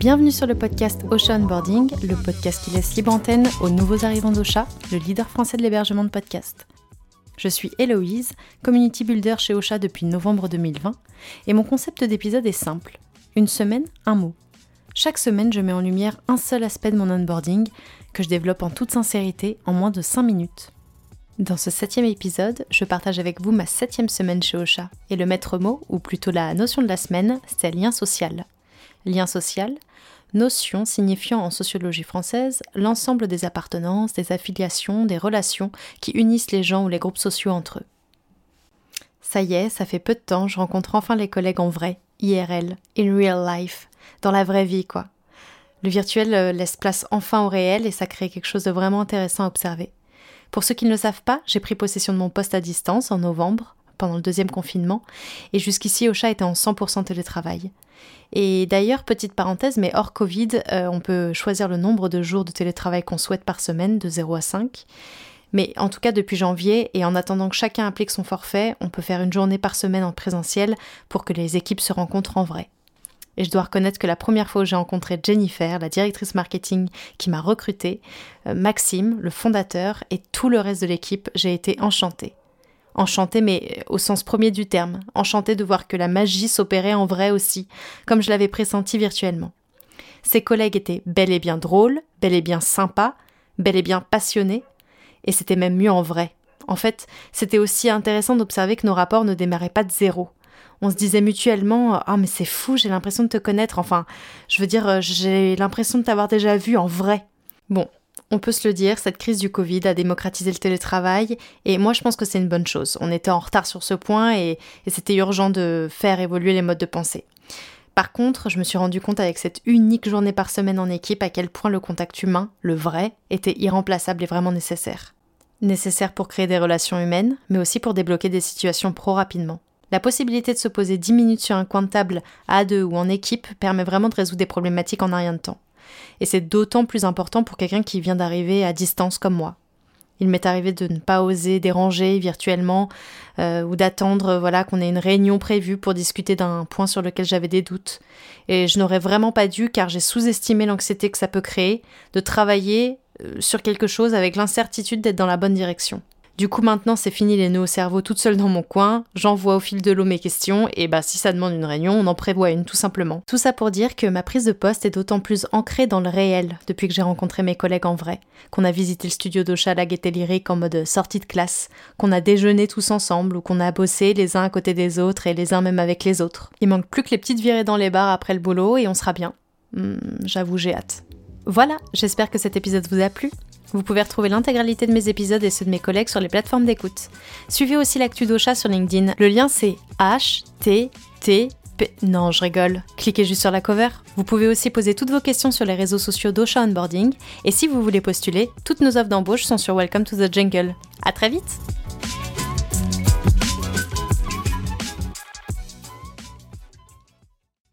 Bienvenue sur le podcast Ocha Onboarding, le podcast qui laisse libre antenne aux nouveaux arrivants d'Ocha, le leader français de l'hébergement de podcasts. Je suis Héloïse, community builder chez Ocha depuis novembre 2020, et mon concept d'épisode est simple. Une semaine, un mot. Chaque semaine, je mets en lumière un seul aspect de mon onboarding que je développe en toute sincérité en moins de 5 minutes. Dans ce septième épisode, je partage avec vous ma septième semaine chez Ocha, et le maître mot, ou plutôt la notion de la semaine, c'est lien social. Lien social, notion signifiant en sociologie française l'ensemble des appartenances, des affiliations, des relations qui unissent les gens ou les groupes sociaux entre eux. Ça y est, ça fait peu de temps, je rencontre enfin les collègues en vrai, IRL, in real life, dans la vraie vie quoi. Le virtuel euh, laisse place enfin au réel et ça crée quelque chose de vraiment intéressant à observer. Pour ceux qui ne le savent pas, j'ai pris possession de mon poste à distance en novembre, pendant le deuxième confinement, et jusqu'ici Ocha était en 100% télétravail. Et d'ailleurs, petite parenthèse, mais hors Covid, euh, on peut choisir le nombre de jours de télétravail qu'on souhaite par semaine, de 0 à 5. Mais en tout cas, depuis janvier, et en attendant que chacun applique son forfait, on peut faire une journée par semaine en présentiel pour que les équipes se rencontrent en vrai. Et je dois reconnaître que la première fois où j'ai rencontré Jennifer, la directrice marketing qui m'a recrutée, euh, Maxime, le fondateur, et tout le reste de l'équipe, j'ai été enchantée. Enchantée, mais au sens premier du terme, enchantée de voir que la magie s'opérait en vrai aussi, comme je l'avais pressenti virtuellement. Ses collègues étaient bel et bien drôles, bel et bien sympas, bel et bien passionnés, et c'était même mieux en vrai. En fait, c'était aussi intéressant d'observer que nos rapports ne démarraient pas de zéro. On se disait mutuellement Ah, mais c'est fou, j'ai l'impression de te connaître. Enfin, je veux dire, j'ai l'impression de t'avoir déjà vu en vrai. Bon, on peut se le dire, cette crise du Covid a démocratisé le télétravail et moi je pense que c'est une bonne chose. On était en retard sur ce point et, c'était urgent de faire évoluer les modes de pensée. Par contre, je me suis rendu compte avec cette unique journée par semaine en équipe à quel point le contact humain, le vrai, était irremplaçable et vraiment nécessaire. Nécessaire pour créer des relations humaines, mais aussi pour débloquer des situations pro rapidement. La possibilité de se poser 10 minutes sur un coin de table à deux ou en équipe permet vraiment de résoudre des problématiques en un rien de temps. Et c'est d'autant plus important pour quelqu'un qui vient d'arriver à distance comme moi. Il m'est arrivé de ne pas oser déranger virtuellement euh, ou d'attendre voilà qu'on ait une réunion prévue pour discuter d'un point sur lequel j'avais des doutes. Et je n'aurais vraiment pas dû car j'ai sous-estimé l'anxiété que ça peut créer de travailler euh, sur quelque chose avec l'incertitude d'être dans la bonne direction. Du coup, maintenant, c'est fini les nœuds au cerveau toute seule dans mon coin. J'envoie au fil de l'eau mes questions et bah, si ça demande une réunion, on en prévoit une tout simplement. Tout ça pour dire que ma prise de poste est d'autant plus ancrée dans le réel depuis que j'ai rencontré mes collègues en vrai, qu'on a visité le studio d'Ocha la Gaieté en mode sortie de classe, qu'on a déjeuné tous ensemble ou qu'on a bossé les uns à côté des autres et les uns même avec les autres. Il manque plus que les petites virées dans les bars après le boulot et on sera bien. Hmm, j'avoue, j'ai hâte. Voilà, j'espère que cet épisode vous a plu. Vous pouvez retrouver l'intégralité de mes épisodes et ceux de mes collègues sur les plateformes d'écoute. Suivez aussi l'actu d'Ocha sur LinkedIn. Le lien c'est HTTP. Non, je rigole. Cliquez juste sur la cover. Vous pouvez aussi poser toutes vos questions sur les réseaux sociaux d'Ocha Onboarding. Et si vous voulez postuler, toutes nos offres d'embauche sont sur Welcome to the Jungle. À très vite!